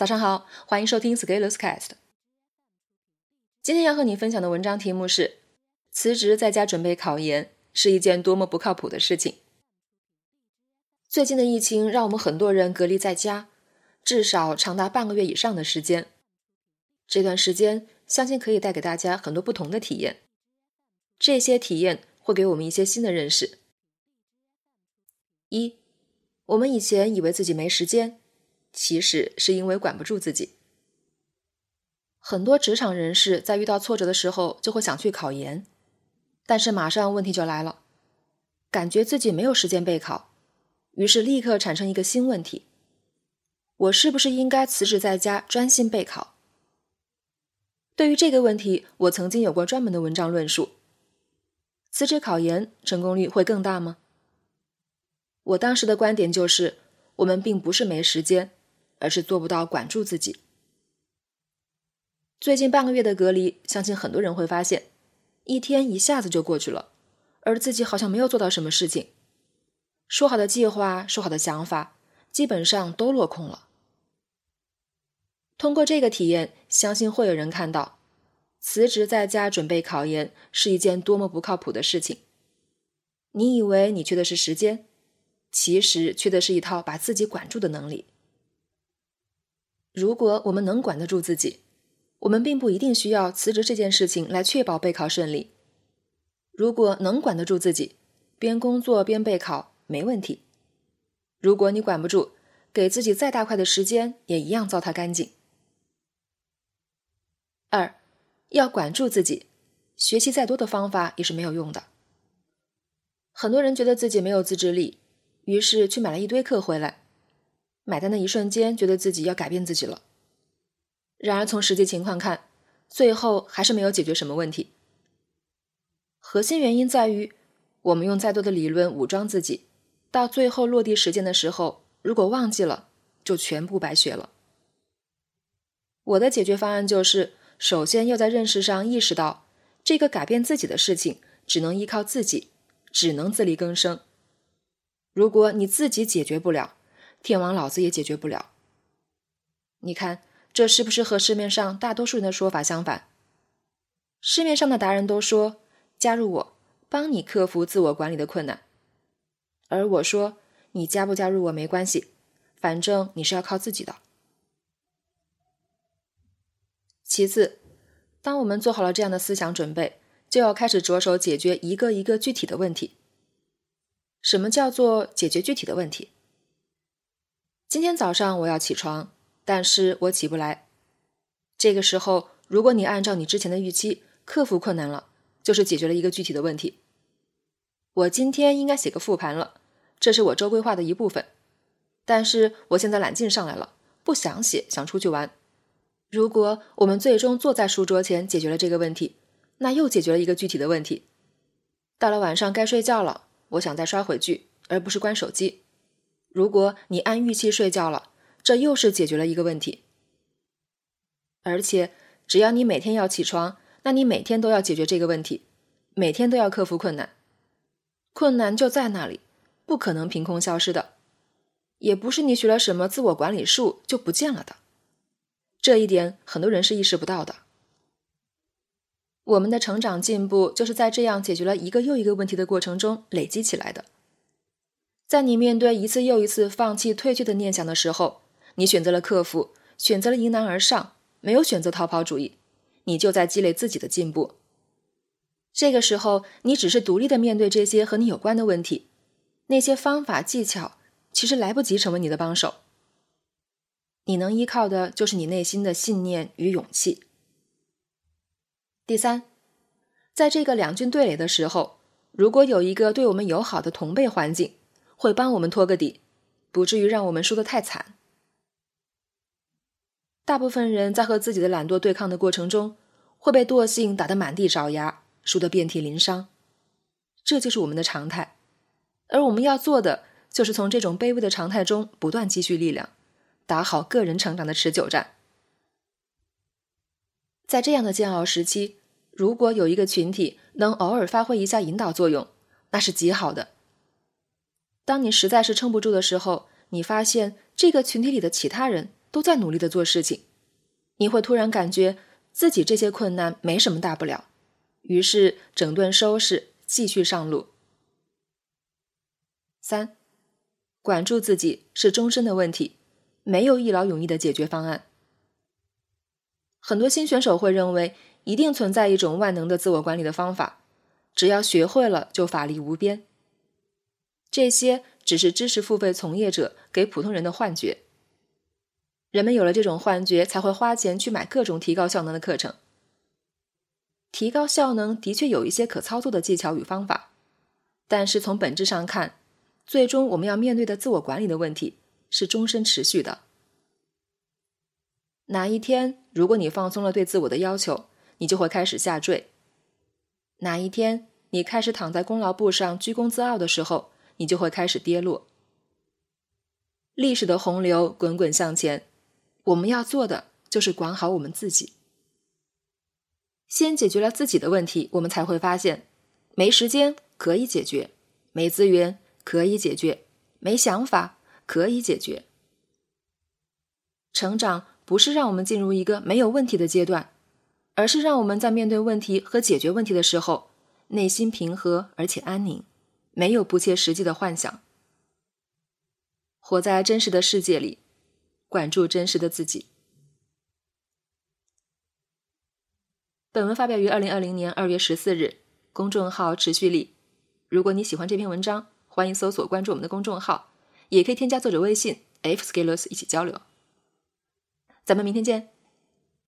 早上好，欢迎收听 Scalers Cast。今天要和你分享的文章题目是：辞职在家准备考研是一件多么不靠谱的事情。最近的疫情让我们很多人隔离在家，至少长达半个月以上的时间。这段时间，相信可以带给大家很多不同的体验。这些体验会给我们一些新的认识。一，我们以前以为自己没时间。其实是因为管不住自己。很多职场人士在遇到挫折的时候，就会想去考研，但是马上问题就来了，感觉自己没有时间备考，于是立刻产生一个新问题：我是不是应该辞职在家专心备考？对于这个问题，我曾经有过专门的文章论述：辞职考研成功率会更大吗？我当时的观点就是，我们并不是没时间。而是做不到管住自己。最近半个月的隔离，相信很多人会发现，一天一下子就过去了，而自己好像没有做到什么事情，说好的计划、说好的想法，基本上都落空了。通过这个体验，相信会有人看到，辞职在家准备考研是一件多么不靠谱的事情。你以为你缺的是时间，其实缺的是一套把自己管住的能力。如果我们能管得住自己，我们并不一定需要辞职这件事情来确保备考顺利。如果能管得住自己，边工作边备考没问题。如果你管不住，给自己再大块的时间也一样糟蹋干净。二，要管住自己，学习再多的方法也是没有用的。很多人觉得自己没有自制力，于是去买了一堆课回来。买单的一瞬间，觉得自己要改变自己了。然而，从实际情况看，最后还是没有解决什么问题。核心原因在于，我们用再多的理论武装自己，到最后落地实践的时候，如果忘记了，就全部白学了。我的解决方案就是：首先要在认识上意识到，这个改变自己的事情，只能依靠自己，只能自力更生。如果你自己解决不了，天王老子也解决不了。你看，这是不是和市面上大多数人的说法相反？市面上的达人都说加入我，帮你克服自我管理的困难，而我说你加不加入我没关系，反正你是要靠自己的。其次，当我们做好了这样的思想准备，就要开始着手解决一个一个具体的问题。什么叫做解决具体的问题？今天早上我要起床，但是我起不来。这个时候，如果你按照你之前的预期克服困难了，就是解决了一个具体的问题。我今天应该写个复盘了，这是我周规划的一部分。但是我现在懒劲上来了，不想写，想出去玩。如果我们最终坐在书桌前解决了这个问题，那又解决了一个具体的问题。到了晚上该睡觉了，我想再刷会剧，而不是关手机。如果你按预期睡觉了，这又是解决了一个问题。而且，只要你每天要起床，那你每天都要解决这个问题，每天都要克服困难。困难就在那里，不可能凭空消失的，也不是你学了什么自我管理术就不见了的。这一点很多人是意识不到的。我们的成长进步，就是在这样解决了一个又一个问题的过程中累积起来的。在你面对一次又一次放弃、退却的念想的时候，你选择了克服，选择了迎难而上，没有选择逃跑主义，你就在积累自己的进步。这个时候，你只是独立的面对这些和你有关的问题，那些方法技巧其实来不及成为你的帮手。你能依靠的就是你内心的信念与勇气。第三，在这个两军对垒的时候，如果有一个对我们友好的同辈环境，会帮我们托个底，不至于让我们输得太惨。大部分人在和自己的懒惰对抗的过程中，会被惰性打得满地找牙，输得遍体鳞伤，这就是我们的常态。而我们要做的，就是从这种卑微的常态中不断积蓄力量，打好个人成长的持久战。在这样的煎熬时期，如果有一个群体能偶尔发挥一下引导作用，那是极好的。当你实在是撑不住的时候，你发现这个群体里的其他人都在努力的做事情，你会突然感觉自己这些困难没什么大不了，于是整顿收拾，继续上路。三，管住自己是终身的问题，没有一劳永逸的解决方案。很多新选手会认为，一定存在一种万能的自我管理的方法，只要学会了就法力无边。这些只是知识付费从业者给普通人的幻觉。人们有了这种幻觉，才会花钱去买各种提高效能的课程。提高效能的确有一些可操作的技巧与方法，但是从本质上看，最终我们要面对的自我管理的问题是终身持续的。哪一天，如果你放松了对自我的要求，你就会开始下坠；哪一天，你开始躺在功劳簿上居功自傲的时候，你就会开始跌落。历史的洪流滚滚向前，我们要做的就是管好我们自己。先解决了自己的问题，我们才会发现，没时间可以解决，没资源可以解决，没想法可以解决。成长。不是让我们进入一个没有问题的阶段，而是让我们在面对问题和解决问题的时候，内心平和而且安宁，没有不切实际的幻想，活在真实的世界里，管住真实的自己。本文发表于二零二零年二月十四日，公众号持续力。如果你喜欢这篇文章，欢迎搜索关注我们的公众号，也可以添加作者微信 f scalers 一起交流。咱们明天见。